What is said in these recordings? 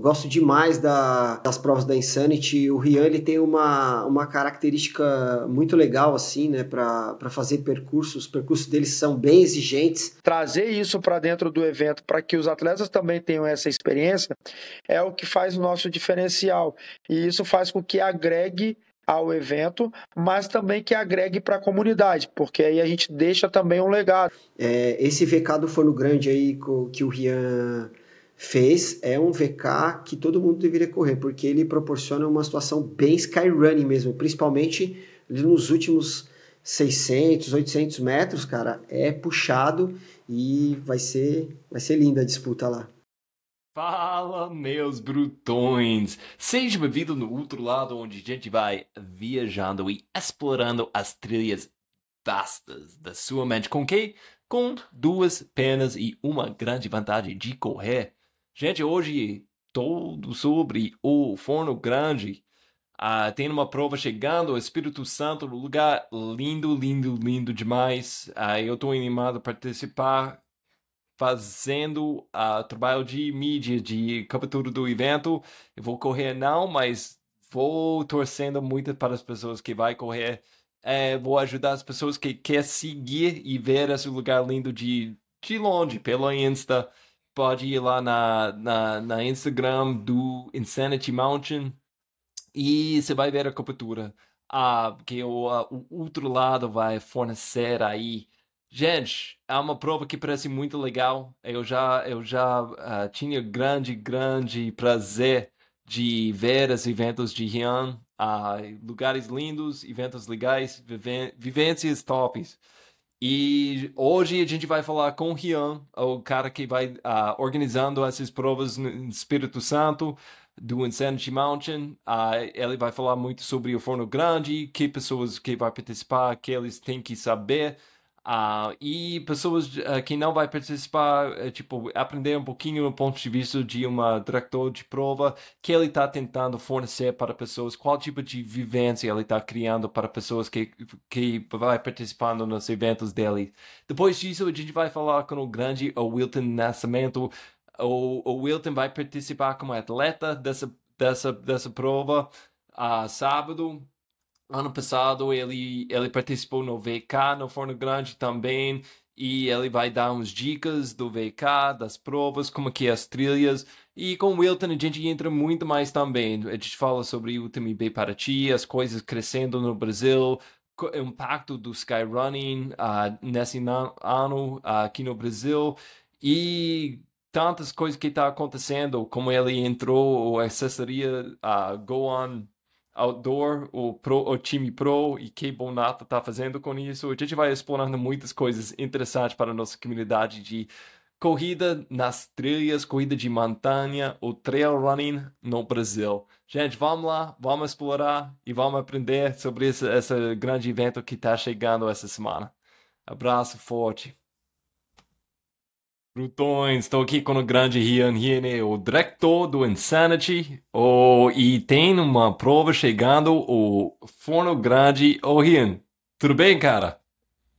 Eu gosto demais da, das provas da Insanity. O Rian ele tem uma, uma característica muito legal assim, né, para fazer percursos. Os percursos deles são bem exigentes. Trazer isso para dentro do evento para que os atletas também tenham essa experiência é o que faz o nosso diferencial. E isso faz com que agregue ao evento, mas também que agregue para a comunidade, porque aí a gente deixa também um legado. É, esse VK do Forno Grande aí que o Rian fez é um VK que todo mundo deveria correr, porque ele proporciona uma situação bem skyrunning mesmo, principalmente nos últimos 600, 800 metros, cara, é puxado e vai ser, vai ser linda a disputa lá. Fala, meus brutões! Seja bem-vindo no outro lado, onde a gente vai viajando e explorando as trilhas vastas da sua mente. Com que? Com duas pernas e uma grande vantagem de correr. Gente, hoje todo sobre o Forno Grande. Uh, tem uma prova chegando, o Espírito Santo, lugar lindo, lindo, lindo demais. Uh, eu estou animado para participar fazendo uh, trabalho de mídia, de cobertura do evento. Eu vou correr não, mas vou torcendo muito para as pessoas que vai correr. É, vou ajudar as pessoas que querem seguir e ver esse lugar lindo de, de longe, pelo Insta. Pode ir lá na, na, na Instagram do Insanity Mountain e você vai ver a cobertura. Ah, que o, o outro lado vai fornecer aí Gente, é uma prova que parece muito legal. Eu já, eu já uh, tinha grande, grande prazer de ver os eventos de Rian. Uh, lugares lindos, eventos legais, vivências tops. E hoje a gente vai falar com o Rian, o cara que vai uh, organizando essas provas no Espírito Santo do Insanity Mountain. Uh, ele vai falar muito sobre o Forno Grande, que pessoas que vão participar, que eles têm que saber Uh, e pessoas uh, que não vai participar, uh, tipo, aprender um pouquinho no ponto de vista de uma diretor de prova que ele está tentando fornecer para pessoas, qual tipo de vivência ele está criando para pessoas que, que vai participando nos eventos dele. Depois disso, a gente vai falar com o grande Wilton Nascimento. O, o Wilton vai participar como atleta dessa, dessa, dessa prova uh, sábado ano passado ele, ele participou no VK, no Forno Grande também, e ele vai dar uns dicas do VK, das provas, como que é as trilhas, e com o Wilton a gente entra muito mais também, a gente fala sobre o UTMB Paraty, as coisas crescendo no Brasil, o impacto do Skyrunning uh, nesse ano uh, aqui no Brasil, e tantas coisas que está acontecendo, como ele entrou, a assessoria uh, Go On outdoor, o, pro, o time pro e que Bonata está fazendo com isso. A gente vai explorando muitas coisas interessantes para a nossa comunidade de corrida nas trilhas, corrida de montanha, o trail running no Brasil. Gente, vamos lá, vamos explorar e vamos aprender sobre esse, esse grande evento que está chegando essa semana. Abraço forte. Brutões, estou aqui com o grande Rian Riene, o diretor do Insanity, oh, e tem uma prova chegando, o Forno Grande. Ô oh, Rian, tudo bem, cara?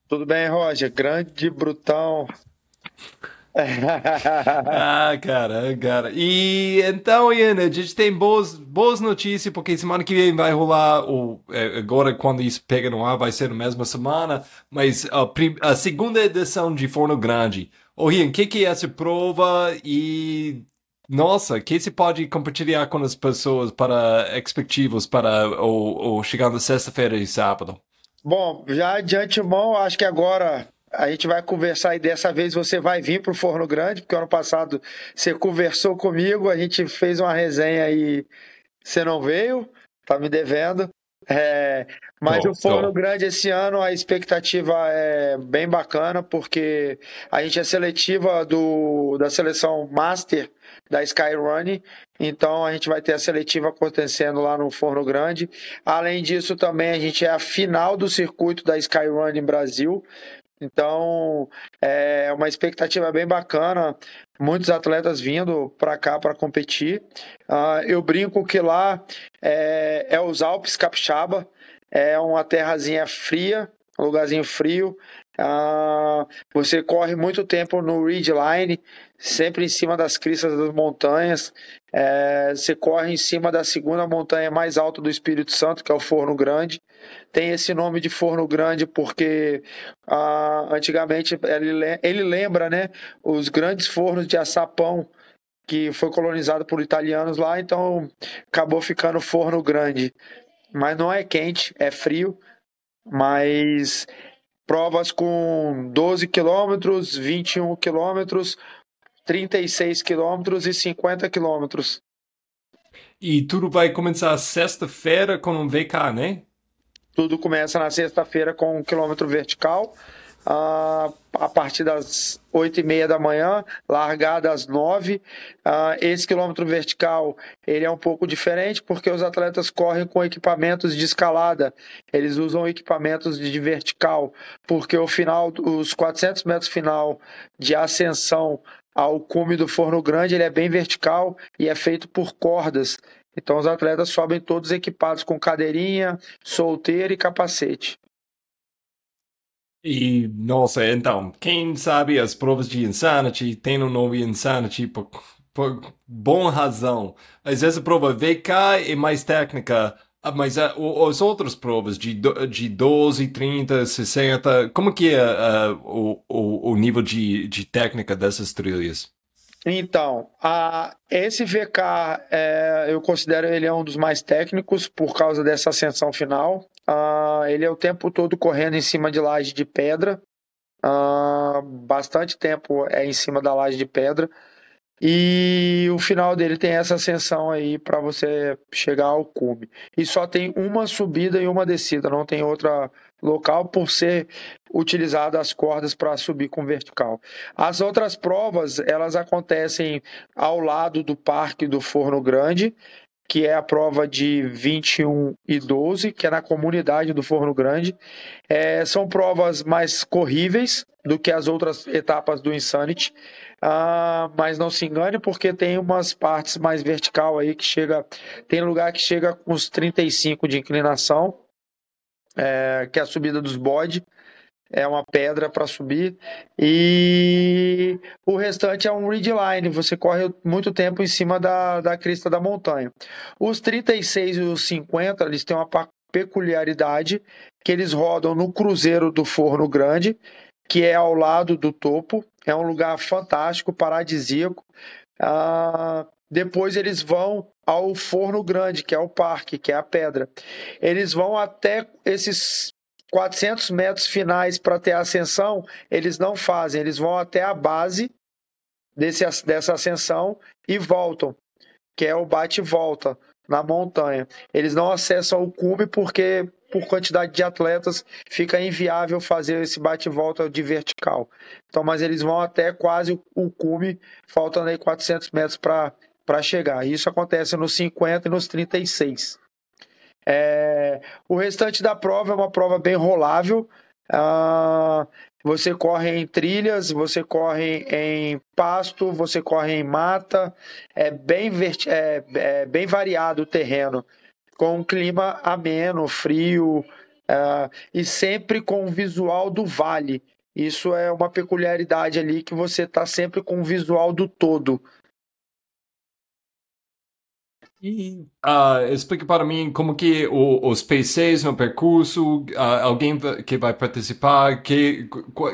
Tudo bem, Roger, grande, brutão. ah, cara, cara. E então, Ian, a gente tem boas, boas notícias, porque semana que vem vai rolar, o, é, agora quando isso pega no ar vai ser na mesma semana, mas a, a segunda edição de Forno Grande. Ô Rian, o que, que é essa prova e nossa, que se pode compartilhar com as pessoas para expectativos para o, o chegando sexta-feira e sábado? Bom, já de antemão, acho que agora a gente vai conversar e dessa vez você vai vir para o Forno Grande, porque ano passado você conversou comigo, a gente fez uma resenha e você não veio, tá me devendo. É, mas o Forno Grande esse ano a expectativa é bem bacana, porque a gente é seletiva do, da seleção Master da Skyrunning, então a gente vai ter a seletiva acontecendo lá no Forno Grande. Além disso, também a gente é a final do circuito da Skyrunning Brasil. Então, é uma expectativa bem bacana. Muitos atletas vindo para cá para competir. Uh, eu brinco que lá é, é os Alpes Capixaba, é uma terrazinha fria, um lugarzinho frio. Ah, você corre muito tempo no Ridge Line, sempre em cima das cristas das montanhas. É, você corre em cima da segunda montanha mais alta do Espírito Santo, que é o Forno Grande. Tem esse nome de Forno Grande porque ah, antigamente ele, ele lembra né, os grandes fornos de açapão que foi colonizado por italianos lá, então acabou ficando Forno Grande. Mas não é quente, é frio mas provas com 12 quilômetros, 21 quilômetros, 36 quilômetros e 50 quilômetros. E tudo vai começar sexta-feira com um VK, né? Tudo começa na sexta-feira com um quilômetro vertical, a partir das 8 e meia da manhã, largada às 9. Uh, esse quilômetro vertical ele é um pouco diferente porque os atletas correm com equipamentos de escalada. Eles usam equipamentos de vertical porque o final, os 400 metros final de ascensão ao cume do Forno Grande ele é bem vertical e é feito por cordas. Então os atletas sobem todos equipados com cadeirinha, solteira e capacete. E, nossa, então, quem sabe as provas de Insanity tem um nome Insanity por, por boa razão. Às vezes a prova VK é mais técnica, ah, mas uh, as outras provas de, de 12, 30, 60, como que é uh, o, o, o nível de, de técnica dessas trilhas? Então, a, esse VK é, eu considero ele é um dos mais técnicos por causa dessa ascensão final. Uh, ele é o tempo todo correndo em cima de laje de pedra. Uh, bastante tempo é em cima da laje de pedra. E o final dele tem essa ascensão aí para você chegar ao cume. E só tem uma subida e uma descida, não tem outra local por ser utilizada as cordas para subir com vertical. As outras provas, elas acontecem ao lado do Parque do Forno Grande, que é a prova de 21 e 12, que é na comunidade do Forno Grande. É, são provas mais corríveis do que as outras etapas do Insanity. Ah, mas não se engane, porque tem umas partes mais vertical aí que chega. Tem lugar que chega com uns 35 de inclinação, é, que é a subida dos bode. É uma pedra para subir. E o restante é um ridgeline. Você corre muito tempo em cima da, da crista da montanha. Os 36 e os 50, eles têm uma peculiaridade que eles rodam no cruzeiro do Forno Grande, que é ao lado do topo. É um lugar fantástico, paradisíaco. Ah, depois eles vão ao Forno Grande, que é o parque, que é a pedra. Eles vão até esses 400 metros finais para ter ascensão, eles não fazem. Eles vão até a base desse, dessa ascensão e voltam, que é o bate-volta na montanha. Eles não acessam o cume porque por quantidade de atletas, fica inviável fazer esse bate-volta de vertical. Então, mas eles vão até quase o cume, faltando aí 400 metros para chegar. Isso acontece nos 50 e nos 36. É, o restante da prova é uma prova bem rolável. Ah, você corre em trilhas, você corre em pasto, você corre em mata. É bem, é, é bem variado o terreno com um clima ameno, frio uh, e sempre com o visual do vale. Isso é uma peculiaridade ali que você está sempre com o visual do todo. E uh, explique para mim como que o, os PCs no percurso, uh, alguém que vai participar, que,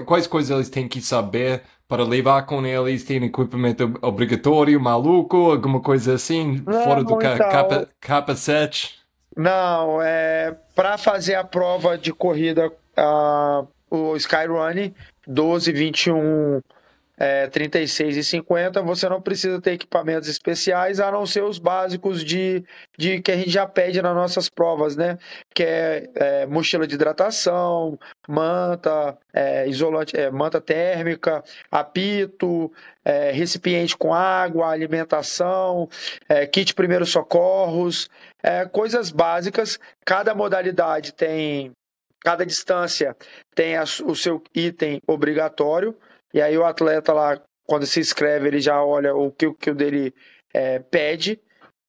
quais coisas eles têm que saber para levar com eles? Tem equipamento obrigatório, maluco, alguma coisa assim, Não, fora do ca então... capa capacete? Não, é para fazer a prova de corrida, uh, o Skyrunning 12, 21 é, 36 e 50, você não precisa ter equipamentos especiais, a não ser os básicos de, de que a gente já pede nas nossas provas, né? Que é, é mochila de hidratação, manta, é, isolante, é, manta térmica, apito, é, recipiente com água, alimentação, é, kit primeiros socorros, é, coisas básicas. Cada modalidade tem, cada distância tem a, o seu item obrigatório. E aí o atleta lá, quando se inscreve, ele já olha o que, o que o dele é, pede.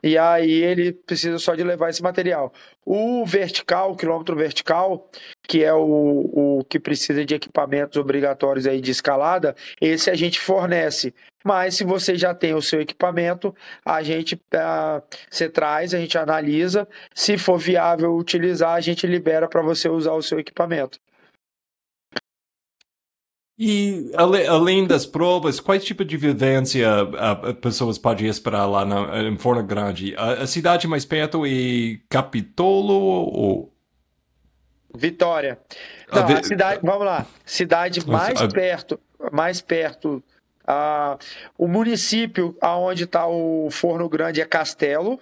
E aí ele precisa só de levar esse material. O vertical, o quilômetro vertical, que é o, o que precisa de equipamentos obrigatórios aí de escalada, esse a gente fornece. Mas se você já tem o seu equipamento, a gente uh, você traz, a gente analisa. Se for viável utilizar, a gente libera para você usar o seu equipamento. E além das provas, quais tipo de vivência uh, pessoas podem esperar lá na, em Forno Grande? A, a, cidade mais perto é Capitolo ou Vitória. Não, a, a cidade, vamos lá, cidade mais perto, mais perto. O município aonde está o Forno Grande é Castelo.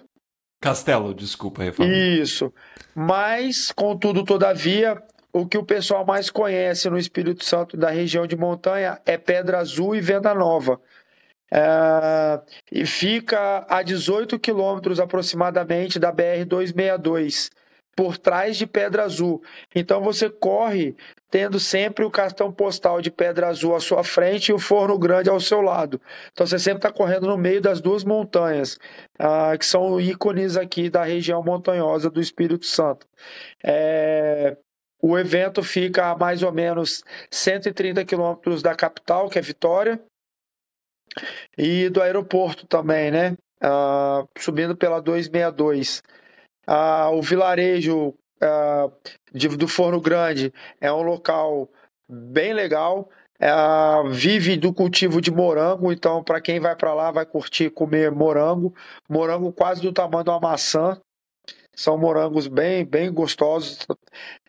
Castelo, desculpa, reforma. Isso. Mas, contudo, todavia, o que o pessoal mais conhece no Espírito Santo da região de montanha é Pedra Azul e Venda Nova. É, e fica a 18 quilômetros aproximadamente da BR-262, por trás de Pedra Azul. Então você corre tendo sempre o cartão postal de Pedra Azul à sua frente e o Forno Grande ao seu lado. Então você sempre está correndo no meio das duas montanhas, uh, que são ícones aqui da região montanhosa do Espírito Santo. É, o evento fica a mais ou menos 130 quilômetros da capital, que é Vitória, e do aeroporto também, né? Uh, subindo pela 262. Uh, o vilarejo uh, de, do Forno Grande é um local bem legal. Uh, vive do cultivo de morango, então para quem vai para lá vai curtir comer morango, morango quase do tamanho de uma maçã, são morangos bem, bem gostosos.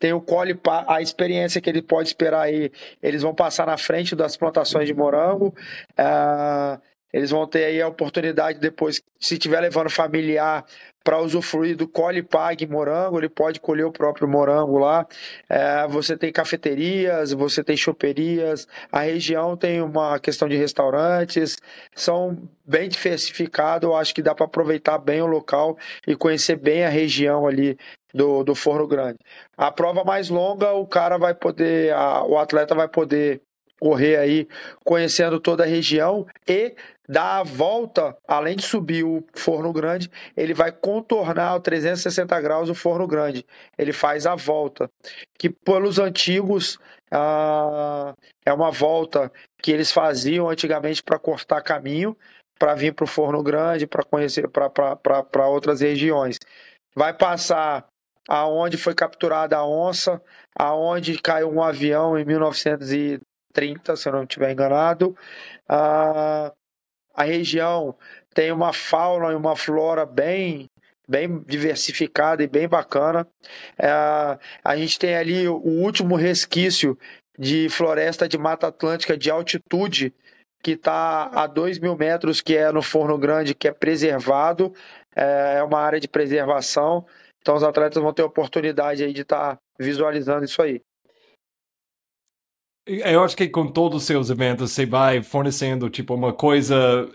Tem o colhe a experiência que ele pode esperar aí. Eles vão passar na frente das plantações de morango. Uh, eles vão ter aí a oportunidade depois, se estiver levando familiar para usufruir do colhe pague morango, ele pode colher o próprio morango lá. É, você tem cafeterias, você tem choperias, a região tem uma questão de restaurantes, são bem diversificados, eu acho que dá para aproveitar bem o local e conhecer bem a região ali do, do Forno Grande. A prova mais longa, o cara vai poder, a, o atleta vai poder correr aí conhecendo toda a região e dar a volta, além de subir o forno grande, ele vai contornar o 360 graus o forno grande. Ele faz a volta, que pelos antigos ah, é uma volta que eles faziam antigamente para cortar caminho, para vir para o forno grande, para conhecer para outras regiões. Vai passar aonde foi capturada a onça, aonde caiu um avião em 1930, se eu não estiver enganado. Ah, a região tem uma fauna e uma flora bem bem diversificada e bem bacana. É, a gente tem ali o último resquício de floresta de Mata Atlântica de altitude, que está a 2 mil metros, que é no Forno Grande, que é preservado, é, é uma área de preservação. Então os atletas vão ter a oportunidade aí de estar tá visualizando isso aí. Eu acho que com todos os seus eventos você vai fornecendo tipo uma coisa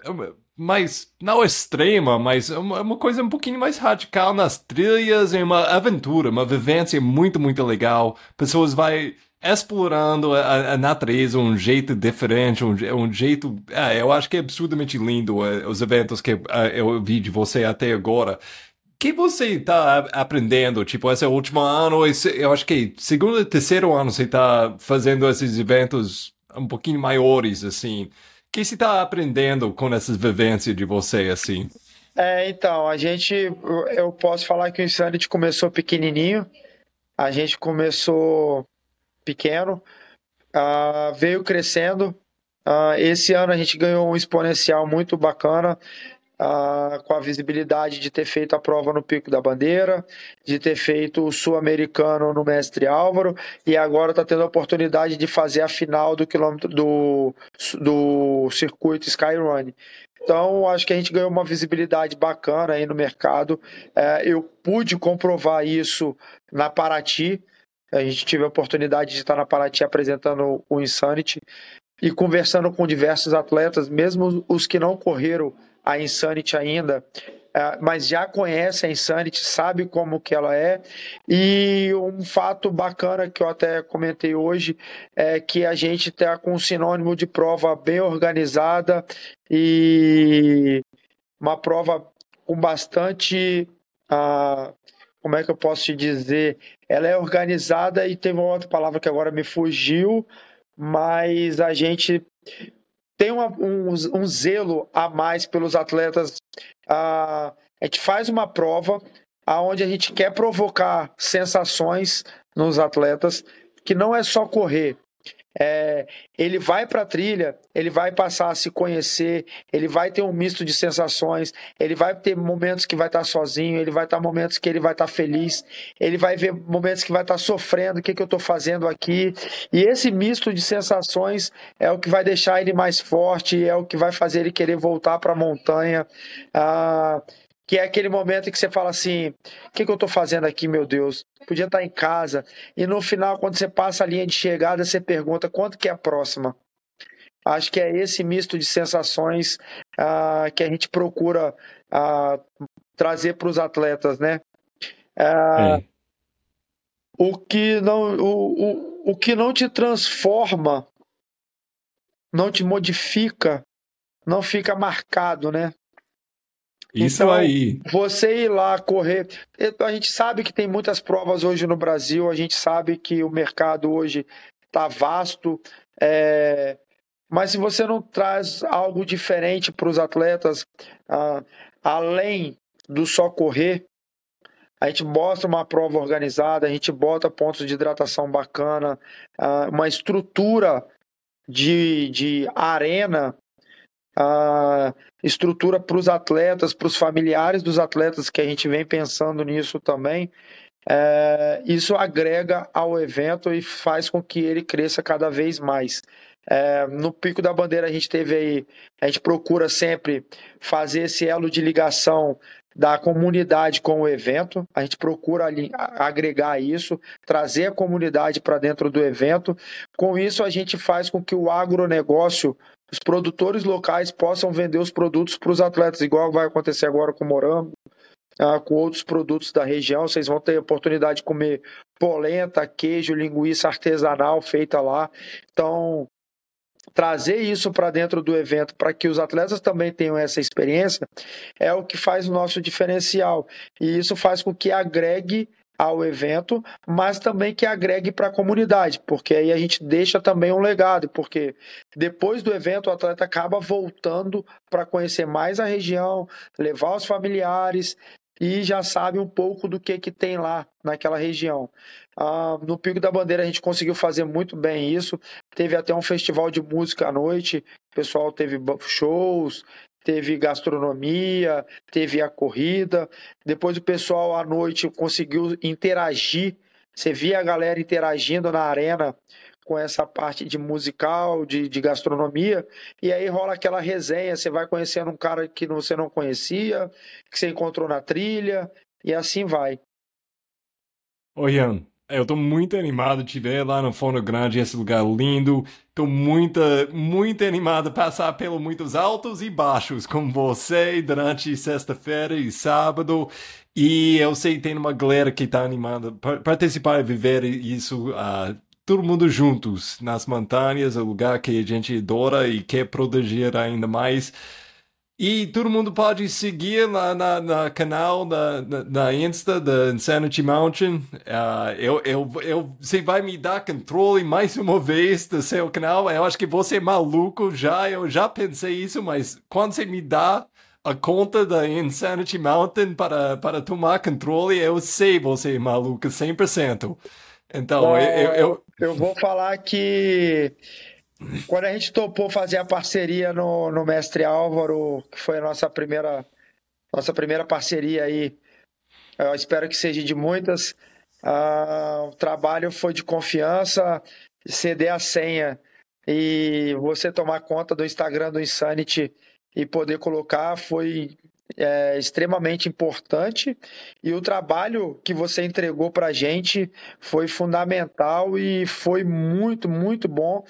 mais não extrema, mas uma, uma coisa um pouquinho mais radical nas trilhas, é uma aventura, uma vivência muito muito legal. Pessoas vai explorando a, a natureza um jeito diferente, um, um jeito. É, eu acho que é absurdamente lindo os eventos que eu vi de você até agora que você está aprendendo? Tipo, esse é último ano, esse, eu acho que segundo e terceiro ano você está fazendo esses eventos um pouquinho maiores, assim. O que você está aprendendo com essas vivências de você, assim? É, então, a gente, eu posso falar que o Insanity começou pequenininho, a gente começou pequeno, uh, veio crescendo, uh, esse ano a gente ganhou um exponencial muito bacana, ah, com a visibilidade de ter feito a prova no Pico da Bandeira, de ter feito o Sul-Americano no Mestre Álvaro e agora está tendo a oportunidade de fazer a final do quilômetro do, do circuito Skyrun. Então, acho que a gente ganhou uma visibilidade bacana aí no mercado. É, eu pude comprovar isso na Paraty. A gente teve a oportunidade de estar na Paraty apresentando o Insanity e conversando com diversos atletas, mesmo os que não correram a Insanity ainda, é, mas já conhece a Insanity, sabe como que ela é. E um fato bacana que eu até comentei hoje é que a gente está com um sinônimo de prova bem organizada e uma prova com bastante uh, como é que eu posso te dizer? Ela é organizada e teve uma outra palavra que agora me fugiu, mas a gente tem uma, um, um, zelo a mais pelos atletas. a gente faz uma prova aonde a gente quer provocar sensações nos atletas, que não é só correr, é, ele vai para a trilha, ele vai passar a se conhecer, ele vai ter um misto de sensações, ele vai ter momentos que vai estar tá sozinho, ele vai estar tá momentos que ele vai estar tá feliz, ele vai ver momentos que vai estar tá sofrendo, o que, que eu estou fazendo aqui. E esse misto de sensações é o que vai deixar ele mais forte, é o que vai fazer ele querer voltar para a montanha. Ah, que é aquele momento em que você fala assim: o que, que eu estou fazendo aqui, meu Deus? Podia estar em casa. E no final, quando você passa a linha de chegada, você pergunta quanto que é a próxima. Acho que é esse misto de sensações ah, que a gente procura ah, trazer para os atletas, né? Ah, o que não o, o, o que não te transforma, não te modifica, não fica marcado, né? Isso então, aí. Você ir lá correr. A gente sabe que tem muitas provas hoje no Brasil, a gente sabe que o mercado hoje está vasto. É... Mas se você não traz algo diferente para os atletas, ah, além do só correr, a gente mostra uma prova organizada, a gente bota pontos de hidratação bacana, ah, uma estrutura de, de arena a estrutura para os atletas, para os familiares dos atletas, que a gente vem pensando nisso também. É, isso agrega ao evento e faz com que ele cresça cada vez mais. É, no Pico da Bandeira a gente teve aí, a gente procura sempre fazer esse elo de ligação da comunidade com o evento, a gente procura ali, agregar isso, trazer a comunidade para dentro do evento. Com isso, a gente faz com que o agronegócio os produtores locais possam vender os produtos para os atletas, igual vai acontecer agora com morango, ah, com outros produtos da região. Vocês vão ter oportunidade de comer polenta, queijo, linguiça artesanal feita lá. Então, trazer isso para dentro do evento para que os atletas também tenham essa experiência é o que faz o nosso diferencial. E isso faz com que agregue ao evento, mas também que agregue para a comunidade, porque aí a gente deixa também um legado, porque depois do evento o atleta acaba voltando para conhecer mais a região, levar os familiares e já sabe um pouco do que, que tem lá naquela região. Ah, no Pico da Bandeira a gente conseguiu fazer muito bem isso. Teve até um festival de música à noite, o pessoal teve shows, teve gastronomia, teve a corrida. Depois o pessoal à noite conseguiu interagir. Você via a galera interagindo na arena com essa parte de musical, de, de gastronomia, e aí rola aquela resenha, você vai conhecendo um cara que você não conhecia, que você encontrou na trilha, e assim vai. Oi, Ian, eu tô muito animado de ver lá no Fono Grande, esse lugar lindo. Tô muito, muito animado passar pelos muitos altos e baixos com você durante sexta-feira e sábado. E eu sei que tem uma galera que tá animada para participar e viver isso uh, todo mundo juntos nas montanhas, o lugar que a gente adora e quer proteger ainda mais. E todo mundo pode seguir lá na, na canal, na, na, na, Insta da Insanity Mountain. Uh, eu, eu, eu, você vai me dar controle mais uma vez do seu canal. Eu acho que você é maluco já. Eu já pensei isso, mas quando você me dá a conta da Insanity Mountain para, para tomar controle, eu sei você é maluco 100%. Então, eu, eu, eu... eu vou falar que quando a gente topou fazer a parceria no, no Mestre Álvaro, que foi a nossa primeira, nossa primeira parceria aí, eu espero que seja de muitas. Ah, o trabalho foi de confiança, ceder a senha e você tomar conta do Instagram do Insanity e poder colocar foi é, extremamente importante e o trabalho que você entregou para a gente foi fundamental e foi muito, muito bom.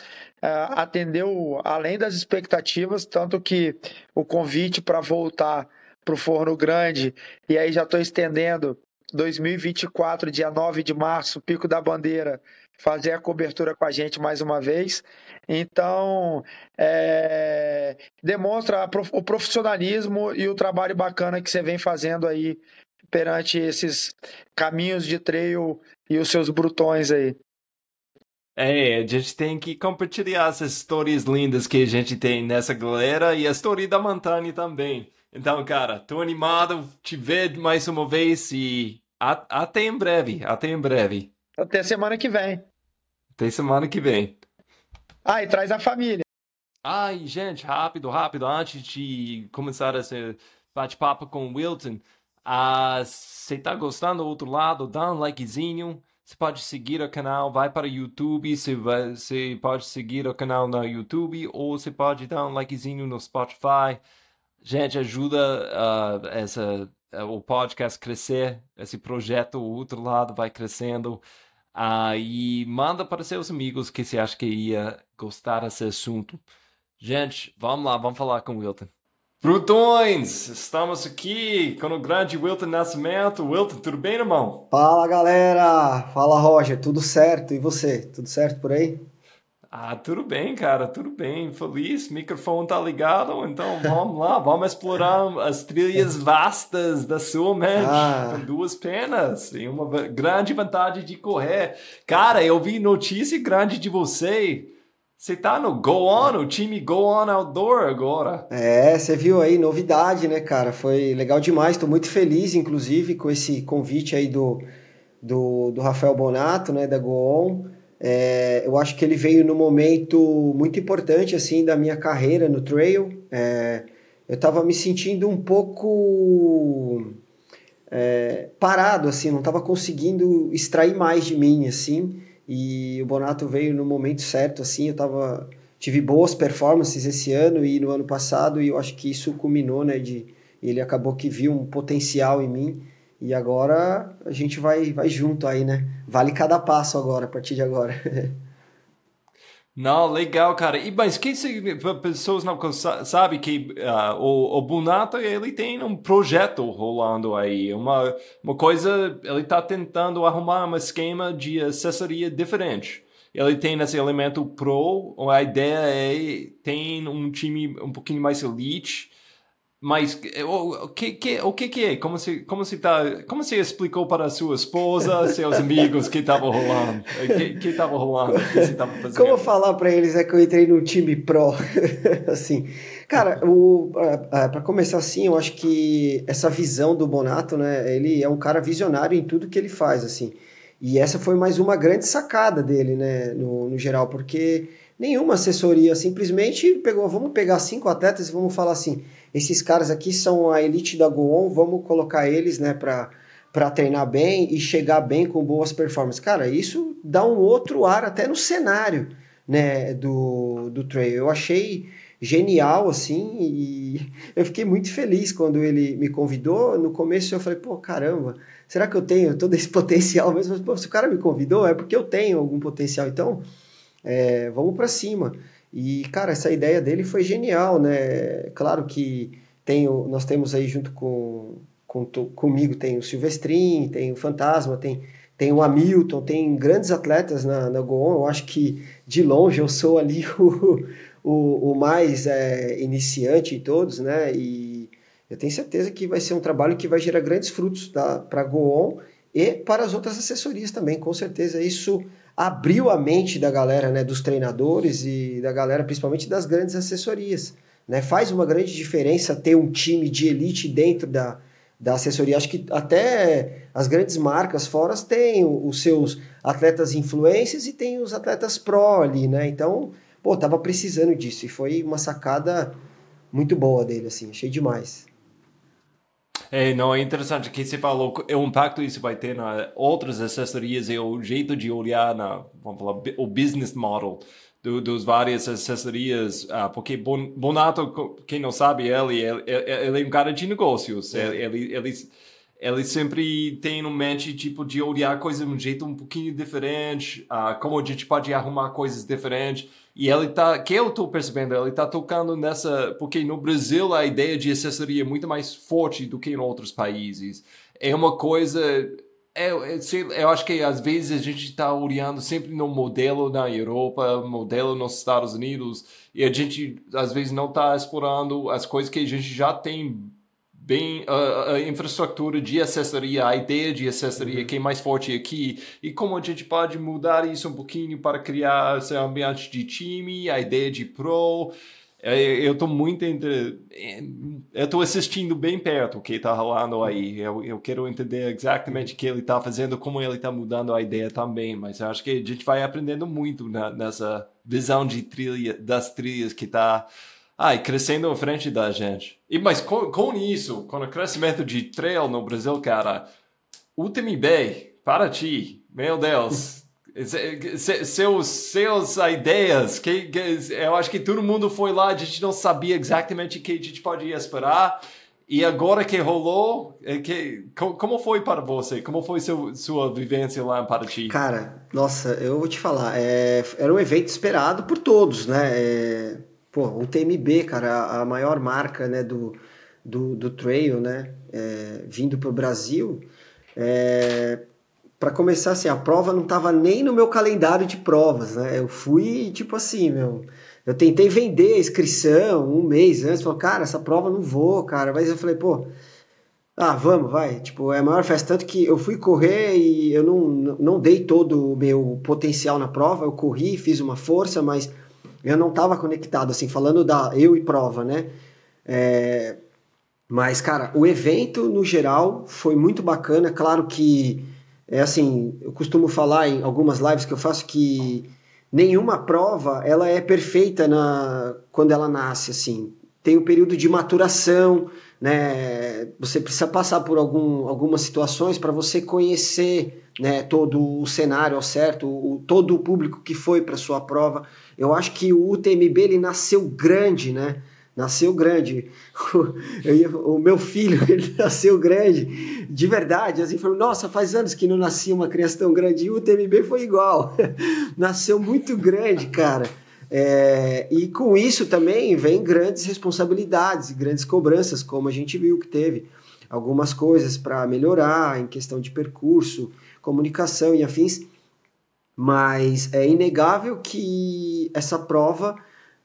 É, atendeu além das expectativas, tanto que o convite para voltar para o Forno Grande, e aí já estou estendendo 2024, dia 9 de março, Pico da Bandeira, fazer a cobertura com a gente mais uma vez. Então, é, demonstra o profissionalismo e o trabalho bacana que você vem fazendo aí perante esses caminhos de trail e os seus brutões aí. É, a gente tem que compartilhar essas histórias lindas que a gente tem nessa galera e a história da montanha também. Então, cara, tô animado te ver mais uma vez e até em breve, até em breve. Até semana que vem. Até semana que vem. Ah, e traz a família. Ai, gente, rápido, rápido, antes de começar esse bate-papo com o Wilton, você uh, tá gostando do outro lado, dá um likezinho, você pode seguir o canal, vai para o YouTube, você, pode seguir o canal no YouTube ou você pode dar um likezinho no Spotify. Gente, ajuda uh, essa, uh, o podcast crescer, esse projeto, o outro lado vai crescendo. Uh, e manda para seus amigos que você acha que ia gostar desse assunto. Gente, vamos lá, vamos falar com o Wilton. Brutões, estamos aqui com o grande Wilton Nascimento. Wilton, tudo bem, irmão? Fala, galera! Fala, Roger, tudo certo? E você? Tudo certo por aí? Ah, tudo bem, cara, tudo bem. Feliz, microfone tá ligado, então vamos lá, vamos explorar as trilhas vastas da sua mente ah. com duas penas e uma grande vantagem de correr. Cara, eu vi notícia grande de você você tá no Go On, o time Go On Outdoor agora. É, você viu aí, novidade, né, cara? Foi legal demais. Tô muito feliz, inclusive, com esse convite aí do, do, do Rafael Bonato, né, da Go On. É, eu acho que ele veio no momento muito importante, assim, da minha carreira no trail. É, eu tava me sentindo um pouco é, parado, assim, não tava conseguindo extrair mais de mim, assim e o Bonato veio no momento certo, assim, eu tava, tive boas performances esse ano e no ano passado, e eu acho que isso culminou, né, de, ele acabou que viu um potencial em mim, e agora a gente vai, vai junto aí, né, vale cada passo agora, a partir de agora. Não, legal, cara. E mas quem se pessoas não sabe que uh, o, o Bunato ele tem um projeto rolando aí, uma uma coisa ele está tentando arrumar um esquema de assessoria diferente. Ele tem esse elemento pro, a ideia é tem um time um pouquinho mais elite mas o, o, que, que, o que, que é? Como se, como se tá, como se explicou para sua esposa, seus amigos que estava rolando? Que, que estava rolando? O que você estava fazendo? Como falar para eles é que eu entrei no time pro, assim. Cara, para começar assim, eu acho que essa visão do Bonato, né? Ele é um cara visionário em tudo que ele faz, assim. E essa foi mais uma grande sacada dele, né? No, no geral, porque nenhuma assessoria simplesmente pegou, vamos pegar cinco atletas e vamos falar assim esses caras aqui são a elite da Goon, vamos colocar eles, né, para para treinar bem e chegar bem com boas performances. Cara, isso dá um outro ar até no cenário, né, do, do trail. Eu achei genial, assim, e eu fiquei muito feliz quando ele me convidou. No começo eu falei, pô, caramba, será que eu tenho todo esse potencial mesmo? Pô, se o cara me convidou, é porque eu tenho algum potencial. Então, é, vamos para cima. E, cara, essa ideia dele foi genial, né? Claro que tem o, nós temos aí junto com, com comigo, tem o Silvestrin, tem o Fantasma, tem, tem o Hamilton, tem grandes atletas na, na Goon. Eu acho que de longe eu sou ali o, o, o mais é, iniciante em todos, né? E eu tenho certeza que vai ser um trabalho que vai gerar grandes frutos para a Goon e para as outras assessorias também. Com certeza isso abriu a mente da galera, né, dos treinadores e da galera, principalmente das grandes assessorias. Né? Faz uma grande diferença ter um time de elite dentro da, da assessoria. Acho que até as grandes marcas fora têm os seus atletas influências e tem os atletas pro ali, né? Então, pô, tava precisando disso e foi uma sacada muito boa dele, assim, achei demais. É, não, é interessante que você falou, o impacto isso vai ter na outras assessorias e o jeito de olhar na, vamos falar, o business model do, dos várias assessorias, ah, porque Bonato, quem não sabe, ele, ele, ele é um cara de negócios, é. ele, ele, ele sempre tem em mente, tipo, de olhar coisas de um jeito um pouquinho diferente, ah, como a gente pode arrumar coisas diferentes, e ele tá, que eu estou percebendo, ele está tocando nessa, porque no Brasil a ideia de assessoria é muito mais forte do que em outros países. É uma coisa, é, é, eu acho que às vezes a gente está olhando sempre no modelo na Europa, modelo nos Estados Unidos, e a gente às vezes não está explorando as coisas que a gente já tem bem a, a, infraestrutura de assessoria, a ideia de assessoria uhum. que é mais forte aqui e como a gente pode mudar isso um pouquinho para criar esse ambiente de time, a ideia de pro. É, eu estou muito entre, eu estou assistindo bem perto o que está rolando aí. Eu, eu quero entender exatamente o que ele está fazendo, como ele está mudando a ideia também. Mas eu acho que a gente vai aprendendo muito na, nessa visão de trilha das trilhas que está ai, crescendo à frente da gente. E, mas com, com isso, com o crescimento de trail no Brasil, cara, UTMB, para ti, meu Deus. seus, seus ideias, que, que, eu acho que todo mundo foi lá, a gente não sabia exatamente o que a gente podia esperar. E agora que rolou, é que, como foi para você? Como foi seu, sua vivência lá em Paraty? Cara, nossa, eu vou te falar, é, era um evento esperado por todos, né? É, pô, o TMB, cara, a maior marca né, do, do, do trail, né, é, vindo para o Brasil, é, para começar assim, a prova não estava nem no meu calendário de provas, né, eu fui tipo assim, meu, eu tentei vender a inscrição um mês antes, falei, cara, essa prova não vou, cara, mas eu falei, pô, ah, vamos, vai. Tipo, é a maior festa. Tanto que eu fui correr e eu não, não dei todo o meu potencial na prova. Eu corri, fiz uma força, mas eu não estava conectado, assim, falando da eu e prova, né? É, mas, cara, o evento, no geral, foi muito bacana. Claro que, é assim, eu costumo falar em algumas lives que eu faço que nenhuma prova, ela é perfeita na, quando ela nasce, assim. Tem o um período de maturação, né? Você precisa passar por algum, algumas situações para você conhecer né, todo o cenário ao certo, o, todo o público que foi para sua prova. Eu acho que o UTMB ele nasceu grande, né? Nasceu grande. O, o meu filho ele nasceu grande, de verdade. Assim, falou, nossa, faz anos que não nascia uma criança tão grande. E o UTMB foi igual. nasceu muito grande, cara. É, e com isso também vem grandes responsabilidades grandes cobranças, como a gente viu que teve algumas coisas para melhorar em questão de percurso, comunicação e afins. Mas é inegável que essa prova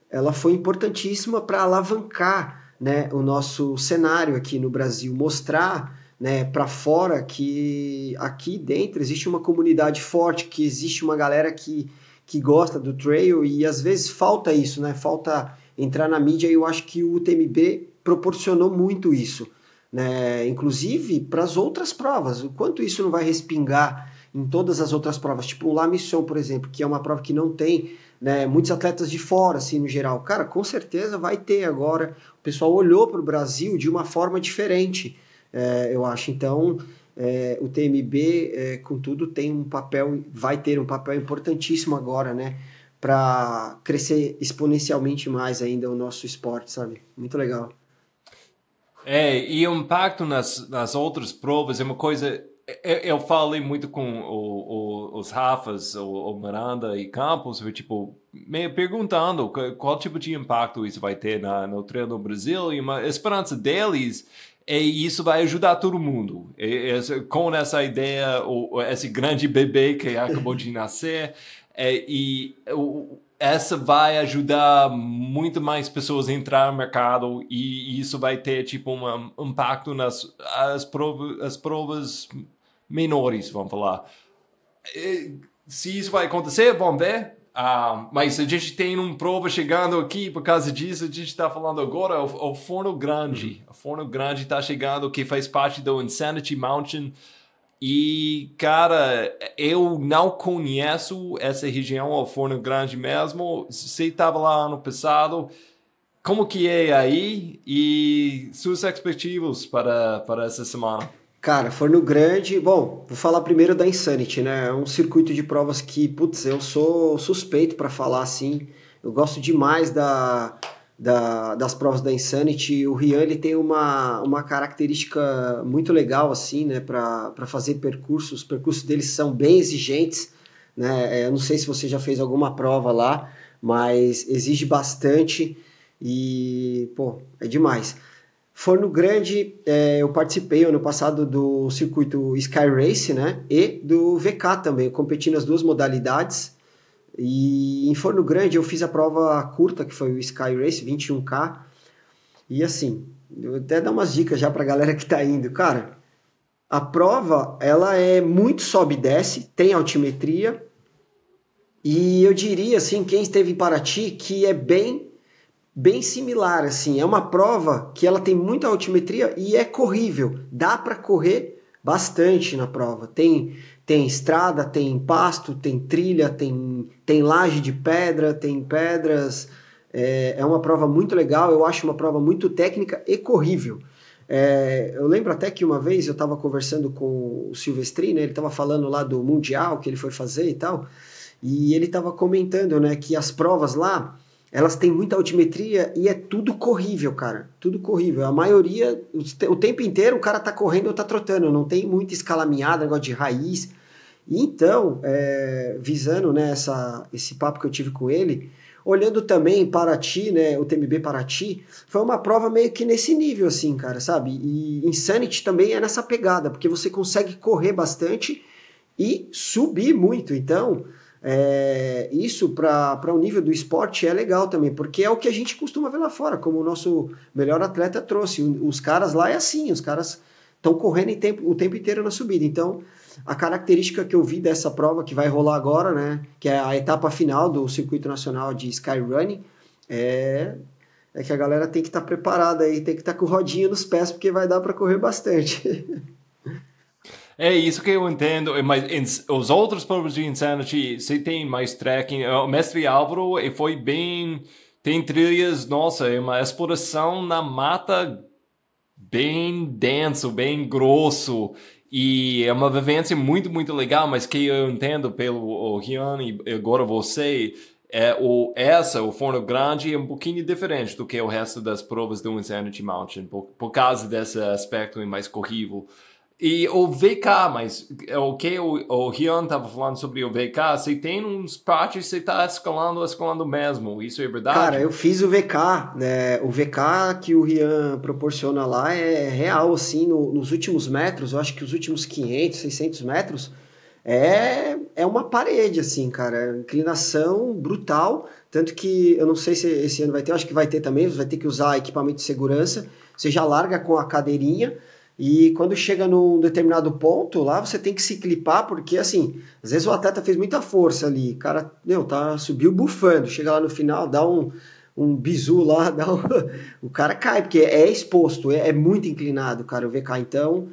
ela foi importantíssima para alavancar né, o nosso cenário aqui no Brasil, mostrar né, para fora que aqui dentro existe uma comunidade forte, que existe uma galera que que gosta do trail e às vezes falta isso, né? Falta entrar na mídia e eu acho que o UTMB proporcionou muito isso, né? Inclusive para as outras provas, o quanto isso não vai respingar em todas as outras provas, tipo o La Mission, por exemplo, que é uma prova que não tem né, muitos atletas de fora, assim, no geral. Cara, com certeza vai ter agora. O pessoal olhou para o Brasil de uma forma diferente, é, eu acho. Então, é, o TMB, é, contudo, tem um papel, vai ter um papel importantíssimo agora, né? Para crescer exponencialmente mais ainda o nosso esporte, sabe? Muito legal. É, e o impacto nas, nas outras provas é uma coisa. Eu, eu falei muito com o, o, os Rafas, o, o, Miranda e Campos, tipo, me perguntando qual, qual, tipo de impacto isso vai ter na, no treino no Brasil, e uma esperança deles e isso vai ajudar todo mundo. E, com essa ideia, o, esse grande bebê que acabou de nascer, é, e o, essa vai ajudar muito mais pessoas a entrar no mercado e isso vai ter tipo um impacto nas as provas, as provas menores, vamos falar. E, se isso vai acontecer, vamos ver. Uh, mas a gente tem um prova chegando aqui por causa disso. A gente está falando agora o, o Forno Grande. O Forno Grande está chegando, que faz parte do Insanity Mountain. E, cara, eu não conheço essa região, o Forno Grande mesmo. Você estava lá ano passado. Como que é aí? E suas expectativas para, para essa semana? Cara, Forno Grande, bom, vou falar primeiro da Insanity, né? É um circuito de provas que, putz, eu sou suspeito para falar assim. Eu gosto demais da, da, das provas da Insanity. O Rian ele tem uma, uma característica muito legal, assim, né, para fazer percursos. Os percursos deles são bem exigentes, né? É, eu não sei se você já fez alguma prova lá, mas exige bastante e, pô, é demais. Forno Grande, é, eu participei ano passado do circuito Sky Race, né? E do VK também, eu competi nas duas modalidades. E em Forno Grande eu fiz a prova curta, que foi o Sky Race, 21K. E assim, vou até dar umas dicas já para a galera que está indo. Cara, a prova ela é muito sobe e desce, tem altimetria, e eu diria assim, quem esteve em Paraty, que é bem bem similar assim. É uma prova que ela tem muita altimetria e é corrível. Dá para correr bastante na prova. Tem tem estrada, tem pasto, tem trilha, tem tem laje de pedra, tem pedras. É, é uma prova muito legal. Eu acho uma prova muito técnica e corrível. É, eu lembro até que uma vez eu estava conversando com o Silvestri, né, ele estava falando lá do Mundial que ele foi fazer e tal, e ele estava comentando né, que as provas lá, elas têm muita altimetria e é tudo corrível, cara. Tudo corrível. A maioria, o tempo inteiro o cara tá correndo ou tá trotando, não tem muita escalaminhada, negócio de raiz. E então, é, visando né, essa, esse papo que eu tive com ele, olhando também Paraty, né, o TMB Paraty, foi uma prova meio que nesse nível, assim, cara, sabe? E Insanity também é nessa pegada, porque você consegue correr bastante e subir muito. Então, é, isso para o nível do esporte é legal também, porque é o que a gente costuma ver lá fora, como o nosso melhor atleta trouxe. Os caras lá é assim, os caras estão correndo tempo, o tempo inteiro na subida. Então, a característica que eu vi dessa prova que vai rolar agora, né, que é a etapa final do circuito nacional de skyrunning, é, é que a galera tem que estar tá preparada aí, tem que estar tá com rodinha nos pés, porque vai dar para correr bastante. É isso que eu entendo, mas os outros povos de Insanity, você tem mais trekking. O mestre Álvaro foi bem. Tem trilhas, nossa, é uma exploração na mata bem denso, bem grosso. E é uma vivência muito, muito legal, mas que eu entendo pelo Rian e agora você, é o, essa, o Forno Grande, é um pouquinho diferente do que o resto das provas do Insanity Mountain, por, por causa desse aspecto mais corrível. E o VK, mas é o que o, Rian estava falando sobre o VK, você tem uns partes que você está escalando, escalando mesmo, isso é verdade? Cara, eu fiz o VK, né? O VK que o Rian proporciona lá é real, assim, no, nos últimos metros, eu acho que os últimos 500, 600 metros, é, é uma parede, assim, cara, inclinação brutal, tanto que eu não sei se esse ano vai ter, acho que vai ter também, vai ter que usar equipamento de segurança, você já larga com a cadeirinha, e quando chega num determinado ponto, lá você tem que se clipar, porque assim, às vezes o atleta fez muita força ali, o cara, meu, tá, subiu bufando, chega lá no final, dá um, um bizu lá, dá um, o cara cai, porque é exposto, é, é, muito inclinado, cara, o VK. Então,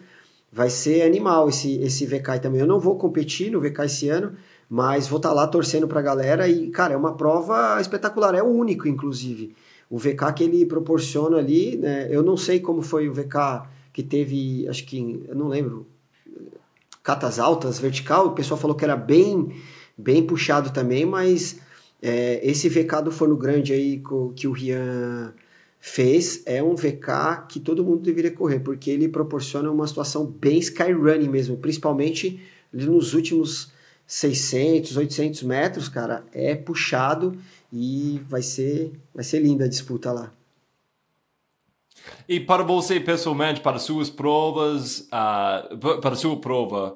vai ser animal esse, esse VK também. Eu não vou competir no VK esse ano, mas vou estar tá lá torcendo pra galera e, cara, é uma prova espetacular, é o único, inclusive. O VK que ele proporciona ali, né, eu não sei como foi o VK que teve, acho que, eu não lembro, catas altas, vertical, o pessoal falou que era bem, bem puxado também, mas é, esse VK do Forno Grande aí que o Rian fez é um VK que todo mundo deveria correr, porque ele proporciona uma situação bem skyrunning mesmo, principalmente nos últimos 600, 800 metros, cara, é puxado e vai ser, vai ser linda a disputa lá. E para você pessoalmente, para suas provas, uh, para sua prova,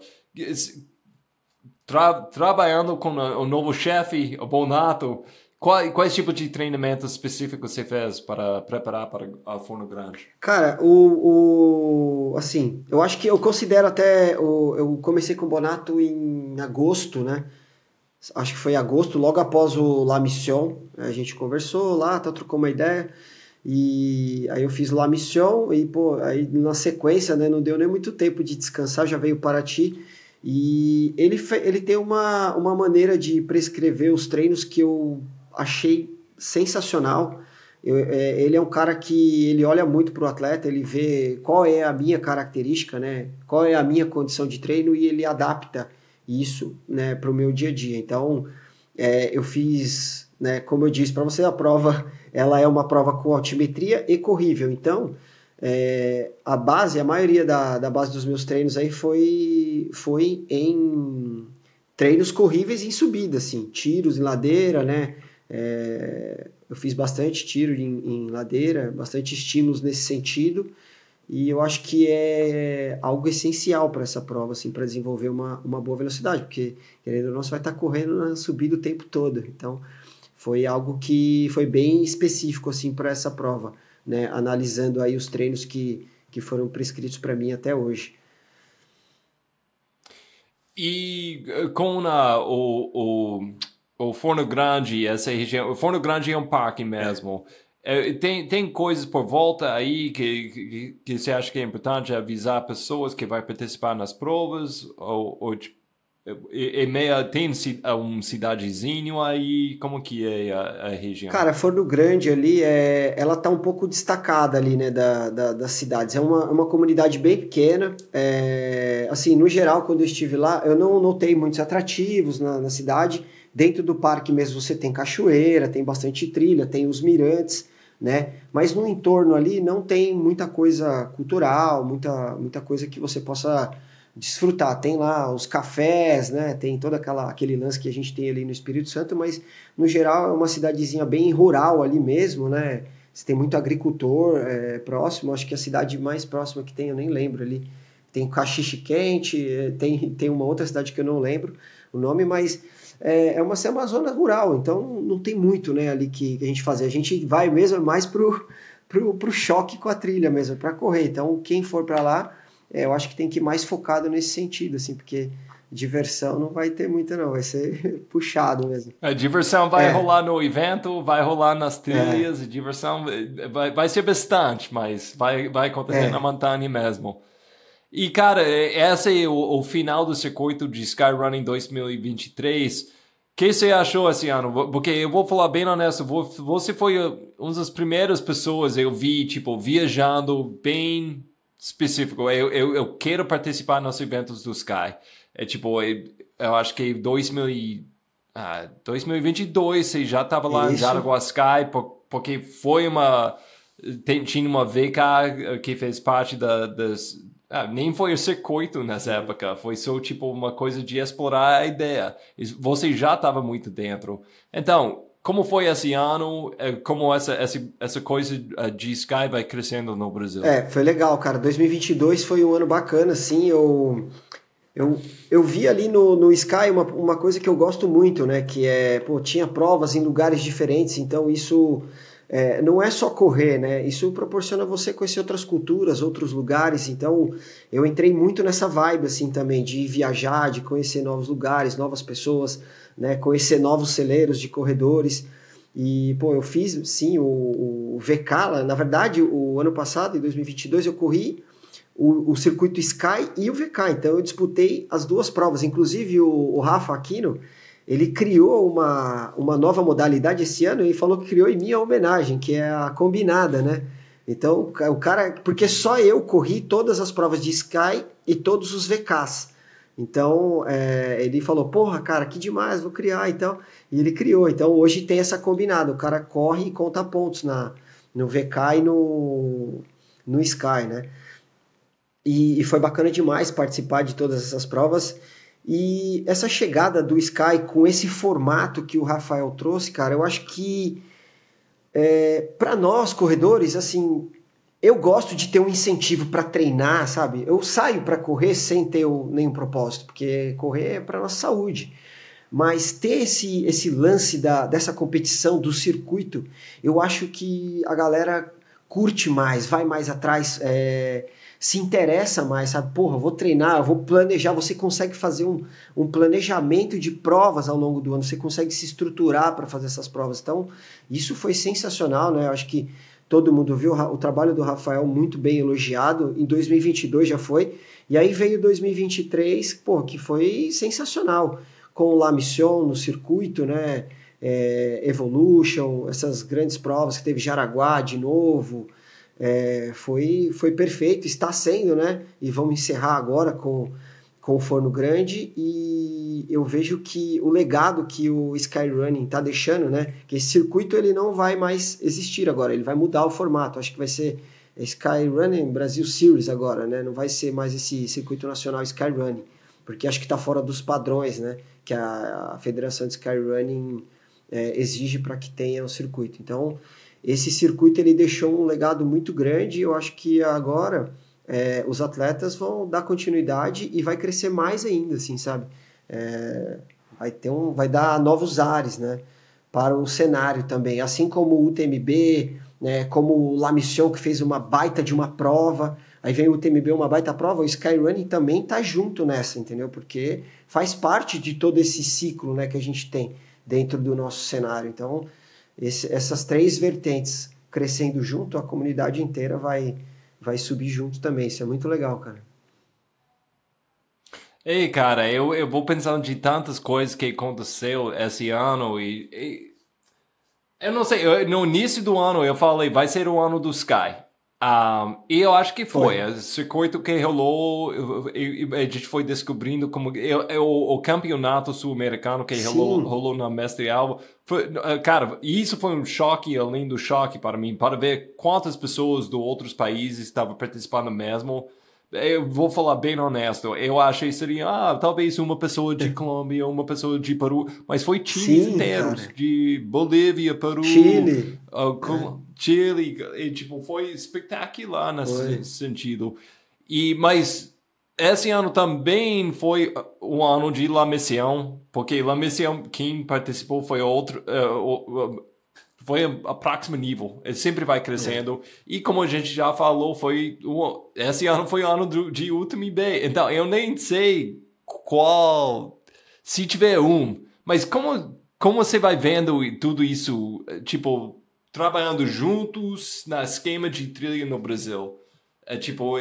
tra trabalhando com o novo chefe, o Bonato, quais, quais tipos de treinamento específico você fez para preparar para a Forno Grande? Cara, o, o assim, eu acho que eu considero até o, eu comecei com o Bonato em agosto, né? Acho que foi em agosto, logo após o La Mission, a gente conversou lá, tá, trocou uma ideia. E aí eu fiz La Mission e, pô, aí na sequência, né, não deu nem muito tempo de descansar, já veio Paraty. E ele, ele tem uma, uma maneira de prescrever os treinos que eu achei sensacional. Eu, é, ele é um cara que ele olha muito para o atleta, ele vê qual é a minha característica, né? qual é a minha condição de treino e ele adapta isso né, para o meu dia a dia. Então, é, eu fiz, né, como eu disse para você, a prova ela é uma prova com altimetria e corrível. Então, é, a base, a maioria da, da base dos meus treinos aí foi, foi em treinos corríveis em subida, assim, tiros em ladeira, né? É, eu fiz bastante tiro em, em ladeira, bastante estímulos nesse sentido, e eu acho que é algo essencial para essa prova, assim, para desenvolver uma, uma boa velocidade, porque, querendo ou não, você vai estar tá correndo na subida o tempo todo. Então, foi algo que foi bem específico assim para essa prova. né, analisando aí os treinos que, que foram prescritos para mim até hoje. E eh, com o, o, o Forno Grande, essa região, o Forno Grande é um parque mesmo. É. Tem, tem coisas por volta aí que, que, que, você acha que é importante avisar pessoas que vai participar nas provas? Ou, ou tipo, é, é meia, tem um cidadezinho aí? Como que é a, a, região? Cara, Forno Grande ali, é, ela tá um pouco destacada ali, né, da, da, das cidades. É uma, uma comunidade bem pequena. É, assim, no geral, quando eu estive lá, eu não notei muitos atrativos na, na cidade. Dentro do parque mesmo você tem cachoeira, tem bastante trilha, tem os mirantes, né? Mas no entorno ali não tem muita coisa cultural, muita, muita coisa que você possa desfrutar. Tem lá os cafés, né? Tem todo aquela, aquele lance que a gente tem ali no Espírito Santo, mas no geral é uma cidadezinha bem rural ali mesmo, né? Você tem muito agricultor é, próximo, acho que a cidade mais próxima que tem, eu nem lembro ali. Tem Caxixe Quente, é, tem, tem uma outra cidade que eu não lembro o nome, mas é, é uma, é uma zona rural, então não tem muito né, ali que, que a gente fazer. A gente vai mesmo mais pro, pro, pro choque com a trilha mesmo, para correr. Então, quem for para lá, é, eu acho que tem que ir mais focado nesse sentido, assim, porque diversão não vai ter muita, não, vai ser puxado mesmo. A diversão vai é. rolar no evento, vai rolar nas trilhas, é. diversão vai, vai ser bastante, mas vai, vai acontecer é. na montanha mesmo. E, cara, esse é o, o final do circuito de Skyrunning 2023. O que você achou esse ano? Porque eu vou falar bem honesto, você foi uma das primeiras pessoas eu vi, tipo, viajando bem específico. Eu, eu, eu quero participar nos eventos do Sky. É tipo, eu, eu acho que 2000 ah, 2022 você já estava lá em Jaraguá Sky, porque foi uma. Tinha uma VK que fez parte da, das. Ah, nem foi o circuito nessa época, foi só tipo uma coisa de explorar a ideia. Você já estava muito dentro. Então, como foi esse ano? É, como essa, essa, essa coisa eh, de Sky vai crescendo no Brasil? É, foi legal, cara. 2022 foi um ano bacana, assim. Eu, eu, eu vi ali no, no Sky uma, uma coisa que eu gosto muito, né? Que é, pô, tinha provas em lugares diferentes, então isso é, não é só correr, né? Isso proporciona você conhecer outras culturas, outros lugares. Então, eu entrei muito nessa vibe, assim, também, de viajar, de conhecer novos lugares, novas pessoas né, conhecer novos celeiros de corredores. E, pô, eu fiz, sim, o, o VK, na verdade, o ano passado, em 2022, eu corri o, o, circuito Sky e o VK, então eu disputei as duas provas, inclusive o, o Rafa Aquino, ele criou uma, uma nova modalidade esse ano e falou que criou em minha homenagem, que é a combinada, né? Então, o cara, porque só eu corri todas as provas de Sky e todos os VKs. Então, é, ele falou, porra, cara, que demais, vou criar, então. E ele criou. Então, hoje tem essa combinada. O cara corre e conta pontos na, no VK e no, no Sky, né? E, e foi bacana demais participar de todas essas provas. E essa chegada do Sky com esse formato que o Rafael trouxe, cara, eu acho que é, para nós corredores, assim, eu gosto de ter um incentivo para treinar, sabe? Eu saio para correr sem ter nenhum propósito, porque correr é para nossa saúde. Mas ter esse, esse lance da, dessa competição, do circuito, eu acho que a galera curte mais, vai mais atrás, é, se interessa mais, sabe? Porra, vou treinar, vou planejar. Você consegue fazer um, um planejamento de provas ao longo do ano, você consegue se estruturar para fazer essas provas. Então, isso foi sensacional, né? Eu acho que todo mundo viu o trabalho do Rafael muito bem elogiado, em 2022 já foi, e aí veio 2023, pô, que foi sensacional, com o La Mission no circuito, né, é, Evolution, essas grandes provas que teve Jaraguá de novo, é, foi, foi perfeito, está sendo, né, e vamos encerrar agora com, com o Forno Grande, e eu vejo que o legado que o Skyrunning está deixando, né? Que esse circuito ele não vai mais existir agora, ele vai mudar o formato. Acho que vai ser Skyrunning Brasil Series agora, né? Não vai ser mais esse circuito nacional Skyrunning, porque acho que está fora dos padrões, né? Que a, a Federação de Skyrunning é, exige para que tenha um circuito. Então, esse circuito ele deixou um legado muito grande. Eu acho que agora é, os atletas vão dar continuidade e vai crescer mais ainda, assim, sabe? é, vai, ter um, vai dar novos ares né, para o cenário também. Assim como o UTMB, né, como o La Mission, que fez uma baita de uma prova, aí vem o TMB, uma baita prova, o Skyrunning também tá junto nessa, entendeu? Porque faz parte de todo esse ciclo né, que a gente tem dentro do nosso cenário. Então, esse, essas três vertentes crescendo junto, a comunidade inteira vai, vai subir junto também. Isso é muito legal, cara. Ei, cara, eu, eu vou pensando de tantas coisas que aconteceu esse ano e, e eu não sei, eu, no início do ano eu falei, vai ser o ano do Sky. Um, e eu acho que foi. foi. O circuito que rolou, a gente foi descobrindo como. Eu, eu, o campeonato sul-americano que rolou, rolou, na Mestre Alva. Foi, eh, cara, isso foi um choque, além do choque para mim, para ver quantas pessoas de outros países estavam participando mesmo eu vou falar bem honesto, eu achei seria, ah, talvez uma pessoa de Colômbia, uma pessoa de Peru, mas foi times Sim, inteiros, cara. de Bolívia, Peru, Chile, uh, Chile, e, tipo, foi espetacular nesse foi. sentido. E, mas esse ano também foi o ano de La Mission, porque La Mission, quem participou foi outro, uh, foi a, próximo nível. Ele sempre vai crescendo. É. E como a gente já falou, foi esse ano foi o ano do, de UTMB. Então, eu nem sei qual. Se tiver um. Mas como, como você vai vendo tudo isso, tipo, trabalhando juntos na esquema de trilha no Brasil? É tipo,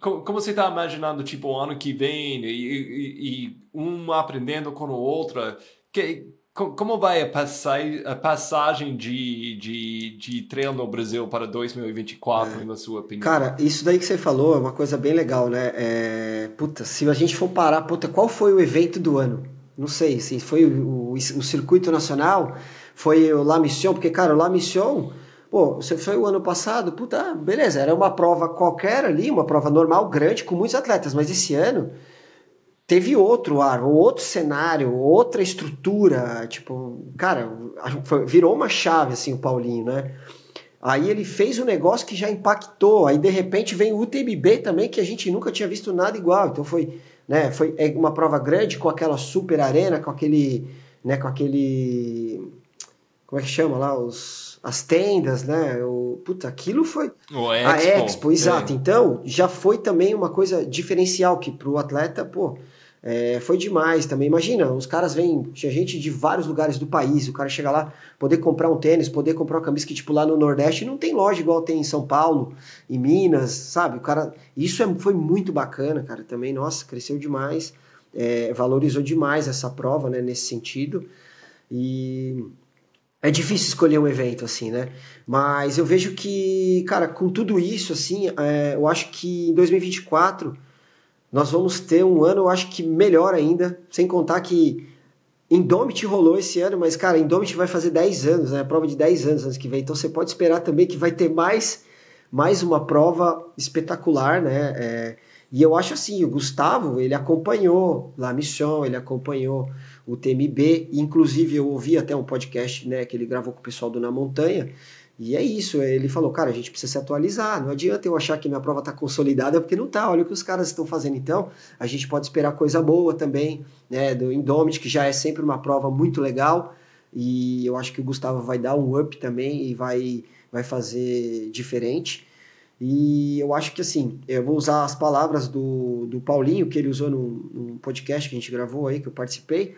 como você está imaginando, tipo, o ano que vem e, e, e um aprendendo com o outro? Que, como vai a, passagem, a passagem de, de, de trail no Brasil para 2024, é. na sua opinião? Cara, isso daí que você falou é uma coisa bem legal, né? É, puta, se a gente for parar, puta, qual foi o evento do ano? Não sei, se foi o, o, o circuito nacional, foi o La Mission, porque, cara, o La Mission, pô, você foi o ano passado, puta, beleza, era uma prova qualquer ali, uma prova normal, grande, com muitos atletas, mas esse ano teve outro ar, outro cenário, outra estrutura, tipo, cara, virou uma chave assim o Paulinho, né? Aí ele fez um negócio que já impactou, aí de repente vem o UTMB também que a gente nunca tinha visto nada igual. Então foi, né, foi é uma prova grande com aquela super arena, com aquele, né, com aquele como é que chama lá os as tendas, né? O, puta, aquilo foi o Expo, a Expo, exato. É. Então, já foi também uma coisa diferencial que para o atleta, pô, é, foi demais também. Imagina, os caras vêm, tinha gente de vários lugares do país, o cara chega lá, poder comprar um tênis, poder comprar uma camisa que, tipo, lá no Nordeste não tem loja igual tem em São Paulo, em Minas, sabe? O cara, isso é, foi muito bacana, cara, também, nossa, cresceu demais, é, valorizou demais essa prova, né, nesse sentido. E é difícil escolher um evento assim, né? Mas eu vejo que, cara, com tudo isso, assim, é, eu acho que em 2024 nós vamos ter um ano, eu acho que melhor ainda, sem contar que Indomit rolou esse ano, mas, cara, Indomit vai fazer 10 anos, né? A prova de 10 anos anos que vem. Então você pode esperar também que vai ter mais, mais uma prova espetacular, né? É, e eu acho assim, o Gustavo, ele acompanhou La Mission, ele acompanhou o TMB, inclusive eu ouvi até um podcast, né, que ele gravou com o pessoal do Na Montanha, e é isso, ele falou, cara, a gente precisa se atualizar, não adianta eu achar que minha prova está consolidada, porque não está, olha o que os caras estão fazendo. Então, a gente pode esperar coisa boa também, né, do Indomit, que já é sempre uma prova muito legal, e eu acho que o Gustavo vai dar um up também e vai, vai fazer diferente. E eu acho que assim, eu vou usar as palavras do, do Paulinho, que ele usou num, num podcast que a gente gravou aí, que eu participei.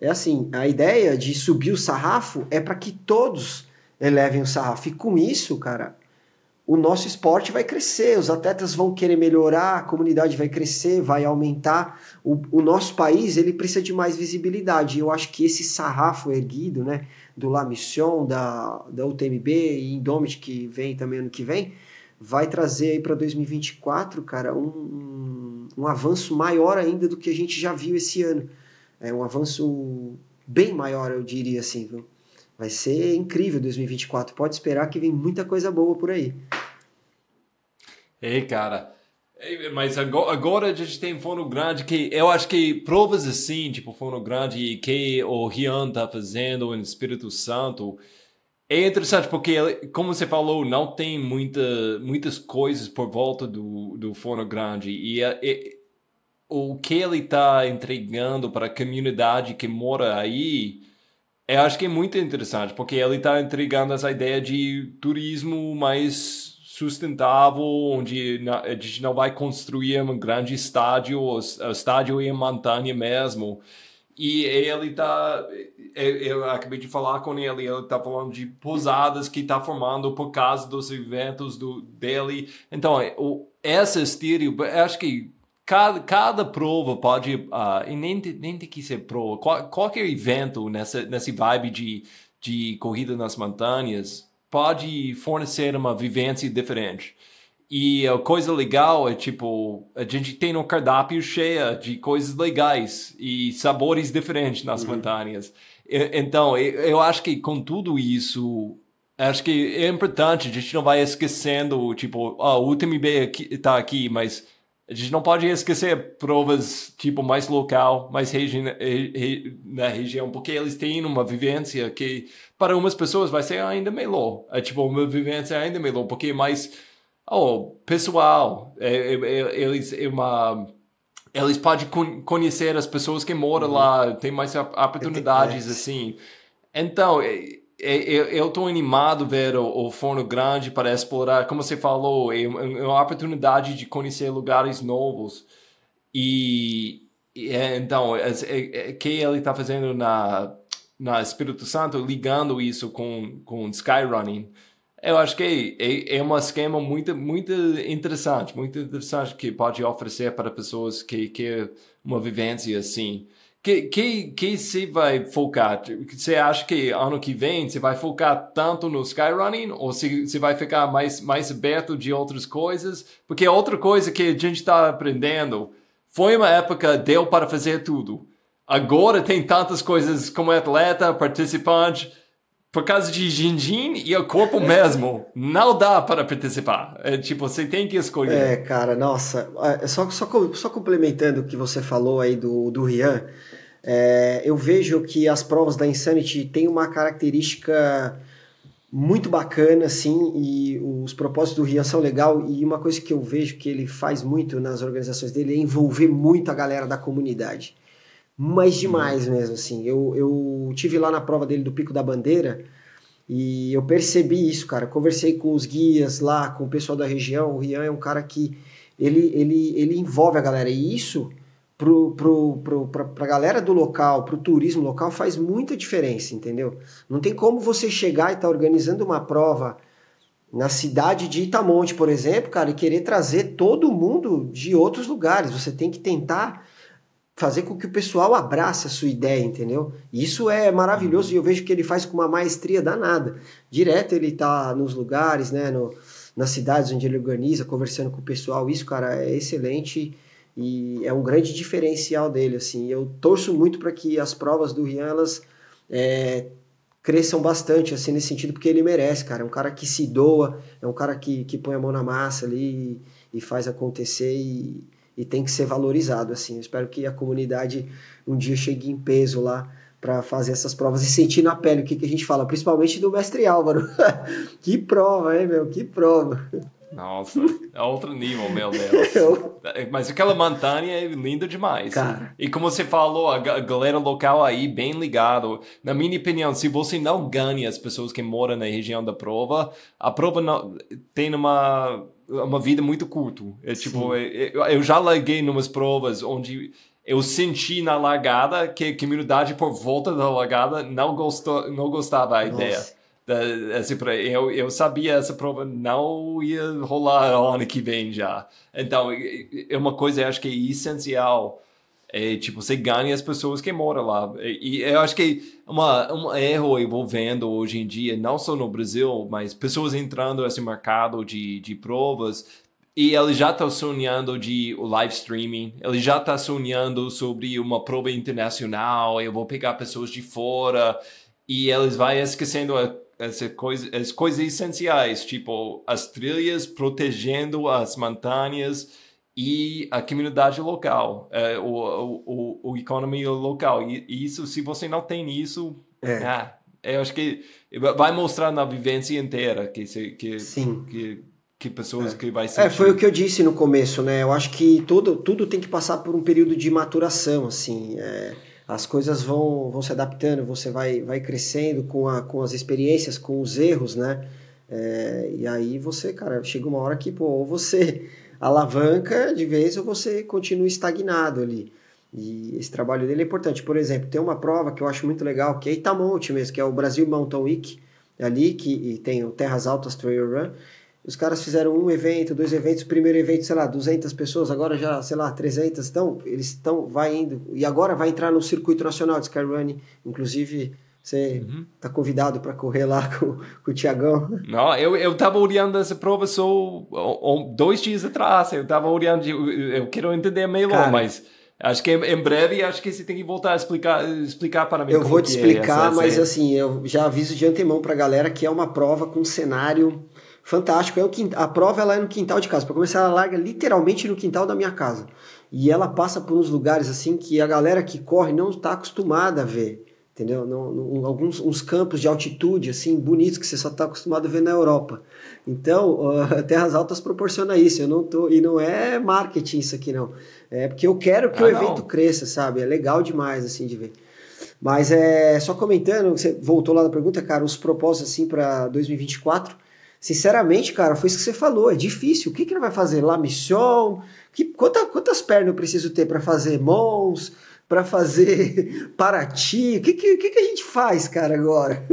É assim, a ideia de subir o sarrafo é para que todos elevem o sarrafo. E com isso, cara, o nosso esporte vai crescer, os atletas vão querer melhorar, a comunidade vai crescer, vai aumentar. O, o nosso país ele precisa de mais visibilidade. Eu acho que esse sarrafo erguido, né, do La Mission, da, da UTMB e Indomit que vem também ano que vem, vai trazer aí para 2024, cara, um, um, um avanço maior ainda do que a gente já viu esse ano. É um avanço bem maior, eu diria assim. Viu? Vai ser incrível 2024. Pode esperar que vem muita coisa boa por aí. Ei, cara. Mas agora, a gente tem Fono Grande que eu acho que provas assim, tipo Fono Grande que o Rian tá fazendo no Espírito Santo, é interessante porque, como você falou, não tem muita, muitas coisas por volta do, do Fono Grande. E, e o que ele está entregando para a comunidade que mora aí eu acho que é muito interessante, porque ele está entregando essa ideia de turismo mais sustentável, onde a gente não vai construir um grande estádio, o estádio em montanha mesmo. E ele está, eu acabei de falar com ele, ele está falando de pousadas que está formando por causa dos eventos do, dele. Então, o, essa estilo, acho que cada, cada prova pode, uh, e nem, nem tem que ser prova, qual, qualquer evento nessa, nessa vibe de, de corrida nas montanhas pode fornecer uma vivência diferente. E a coisa legal é, tipo, a gente tem um cardápio cheio de coisas legais e sabores diferentes nas uhum. montanhas. Então, eu acho que com tudo isso, acho que é importante, a gente não vai esquecendo, tipo, ah, o UTMB está aqui, mas a gente não pode esquecer provas tipo mais local, mais regi na região, porque eles têm uma vivência que para umas pessoas vai ser ainda melhor. É tipo uma vivência ainda melhor, porque é mais oh, pessoal. É, é, é, eles é uma eles podem conhecer as pessoas que moram uhum. lá, tem mais oportunidades assim. Então, é, eu estou animado ver o, o, Forno Grande para explorar, como você falou, é, é uma oportunidade de conhecer lugares novos. E, e é, então, é, é, que ele está fazendo na, na Espírito Santo, ligando isso com, com Skyrunning, eu acho que é, é um esquema muito, muito interessante, muito interessante que pode oferecer para pessoas que querem uma vivência assim que, que, que você vai focar? Você acha que ano que vem você vai focar tanto no Skyrunning ou se você vai ficar mais, mais aberto de outras coisas? Porque outra coisa que a gente está aprendendo foi uma época deu para fazer tudo. Agora tem tantas coisas como atleta, participante, por causa de Jinjin e o corpo mesmo, não dá para participar. É tipo, você tem que escolher. É, cara, nossa. É, só, só, só complementando o que você falou aí do, do Rian, é, eu vejo que as provas da Insanity têm uma característica muito bacana, assim, e os propósitos do Rian são legal, e uma coisa que eu vejo que ele faz muito nas organizações dele é envolver muito a galera da comunidade mas demais mesmo, assim. Eu, eu tive lá na prova dele do Pico da Bandeira e eu percebi isso, cara. Conversei com os guias lá, com o pessoal da região. O Rian é um cara que ele, ele, ele envolve a galera e isso pra, pra galera do local, pro turismo local faz muita diferença, entendeu? Não tem como você chegar e estar tá organizando uma prova na cidade de Itamonte, por exemplo, cara, e querer trazer todo mundo de outros lugares. Você tem que tentar fazer com que o pessoal abrace a sua ideia, entendeu? Isso é maravilhoso e eu vejo que ele faz com uma maestria danada. Direto ele tá nos lugares, né, no, nas cidades onde ele organiza, conversando com o pessoal. Isso, cara, é excelente e é um grande diferencial dele, assim. Eu torço muito para que as provas do Rian, elas é, cresçam bastante, assim, nesse sentido, porque ele merece, cara. É um cara que se doa, é um cara que, que põe a mão na massa ali e, e faz acontecer e e tem que ser valorizado assim. Eu espero que a comunidade um dia chegue em peso lá para fazer essas provas e sentir na pele o que, que a gente fala, principalmente do mestre Álvaro. que prova, hein, meu? Que prova. Nossa, é outro nível, meu Deus. Eu... Mas aquela montanha é linda demais. Cara. E como você falou, a galera local aí bem ligado. Na minha opinião, se você não ganha as pessoas que moram na região da prova, a prova não, tem uma uma vida muito curto. É tipo, é, é, eu já larguei numas provas onde eu senti na largada que a comunidade por volta da largada não gostou, não gostava da ideia. Da, eu, eu sabia essa prova não ia rolar ano que vem já. Então, é uma coisa acho que é essencial é, tipo, você ganha as pessoas que moram lá. E, e eu acho que uma, um erro envolvendo hoje em dia, não só no Brasil, mas pessoas entrando nesse mercado de, de provas, e ele já está sonhando de live streaming, ele já está sonhando sobre uma prova internacional, eu vou pegar pessoas de fora, e eles vão esquecendo essa coisa, as coisas essenciais, tipo as trilhas protegendo as montanhas, e a comunidade local, é, o, o, o, economia local. E, isso, se você não tem isso, é. ah, eu acho que vai mostrar na vivência inteira que, que, Sim. que, que pessoas é. que vai ser. É, foi o que eu disse no começo, né? Eu acho que tudo, tudo tem que passar por um período de maturação, assim. É, as coisas vão, vão se adaptando, você vai, vai crescendo com, a, com as experiências, com os erros, né? É, e aí você, cara, chega uma hora que, pô, ou você alavanca de vez ou você continua estagnado ali. E esse trabalho dele é importante. Por exemplo, tem uma prova que eu acho muito legal, que é Itamonte mesmo, que é o Brasil Mountain Week, ali, que tem o Terras Altas Trail Run. Os caras fizeram um evento, dois eventos, primeiro evento, sei lá, 200 pessoas, agora já, sei lá, 300, então eles estão, vai indo, e agora vai entrar no circuito nacional de Skyrunning, inclusive você uhum. tá convidado para correr lá com, com o Tiagão. Não, eu, eu tava olhando essa prova só dois dias atrás, eu tava olhando, eu quero entender melhor, Cara, mas acho que em breve acho que você tem que voltar a explicar, explicar para mim. Eu vou te é explicar, é mas assim, eu já aviso de antemão para a galera que é uma prova com cenário fantástico. É o quintal, a prova ela é no quintal de casa. Para começar, ela larga literalmente no quintal da minha casa. E ela passa por uns lugares assim que a galera que corre não está acostumada a ver. Entendeu? Alguns uns campos de altitude assim bonitos que você só está acostumado a ver na Europa. Então, uh, Terras Altas proporciona isso. Eu não tô e não é marketing isso aqui não. É porque eu quero que ah, o evento não. cresça, sabe? É legal demais assim de ver. Mas é só comentando, você voltou lá na pergunta, cara, os propósitos assim para 2024 Sinceramente, cara, foi isso que você falou. É difícil. O que, que ele vai fazer? La mission? Que, quanta, quantas pernas eu preciso ter para fazer Mons? Para fazer Paraty? O que, que, que, a gente faz, cara, agora?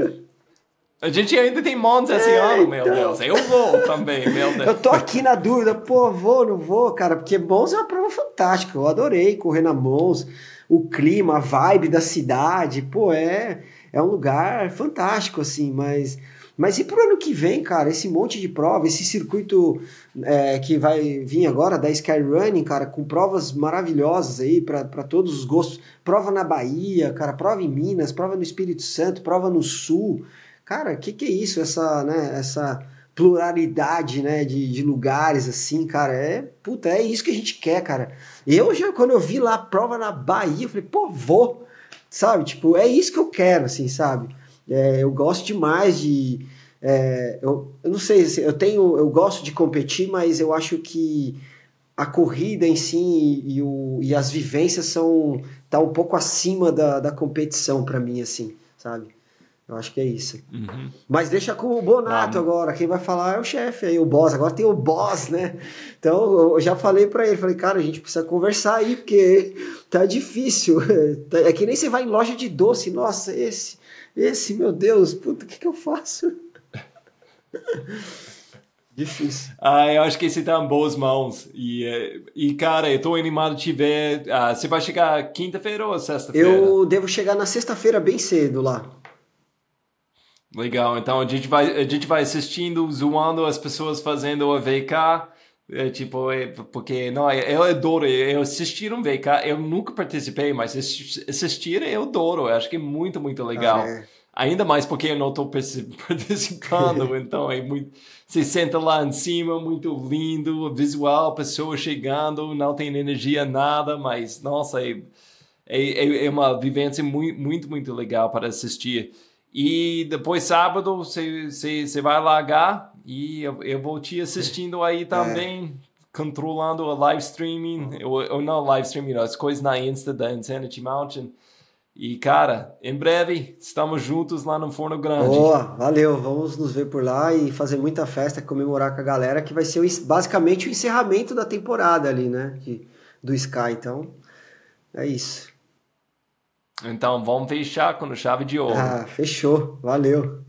A gente ainda tem Mons esse é, ano, meu então... Deus. Eu vou também, meu Deus. Eu tô aqui na dúvida, pô, vou, não vou, cara, porque Mons é uma prova fantástica. Eu adorei correr na Mons. O clima, a vibe da cidade, pô, é, é um lugar fantástico, assim, mas mas e pro ano que vem, cara, esse monte de prova, esse circuito é, que vai vir agora da Skyrunning, cara, com provas maravilhosas aí para todos os gostos. Prova na Bahia, cara, prova em Minas, prova no Espírito Santo, prova no Sul. Cara, que, que é isso, essa, né, essa pluralidade, né, de, de lugares, assim, cara, é, puta, é isso que a gente quer, cara. Eu já, quando eu vi lá a prova na Bahia, eu falei, pô, vou, sabe, tipo, é isso que eu quero, assim, sabe. É, eu gosto demais de. É, eu, eu, não sei, eu tenho, eu gosto de competir, mas eu acho que a corrida em si e, e, o, e as vivências são tá um pouco acima da, da competição para mim, assim, sabe? Eu acho que é isso. Uhum. Mas deixa com o Bonato agora. Quem vai falar é o chefe aí, o boss. Agora tem o boss, né? Então eu já falei para ele, falei, cara, a gente precisa conversar aí, porque tá difícil. É que nem você vai em loja de doce, nossa, esse esse, meu Deus, puta, o que, que eu faço? Difícil. Ah, eu acho que esse tá em boas mãos. E, eh, e cara, eu tô animado de te ver. Ah, você vai chegar quinta-feira ou sexta-feira? Eu devo chegar na sexta-feira bem cedo lá. Legal, então a gente vai, a gente vai assistindo, zoando as pessoas fazendo a VK. É, tipo, é, porque não, eu adoro, eu assistir um VK, eu nunca participei, mas assistir eu adoro, eu acho que é muito, muito legal. Ah, é. Ainda mais porque eu não estou participando, então é muito. Você senta lá em cima, muito lindo, visual, pessoa chegando, não tem energia, nada, mas nossa, é, é, é uma vivência muito, muito, muito legal para assistir. E depois sábado você, você, você vai largar e eu, eu vou te assistindo aí é. também, controlando o live streaming, ou, ou não live streaming, as coisas na Insta da Insanity Mountain. E, cara, em breve estamos juntos lá no Forno Grande. Boa, valeu. Vamos nos ver por lá e fazer muita festa, comemorar com a galera, que vai ser basicamente o encerramento da temporada ali, né? Do Sky. Então, é isso. Então, vamos fechar com chave de ouro. Ah, fechou. Valeu.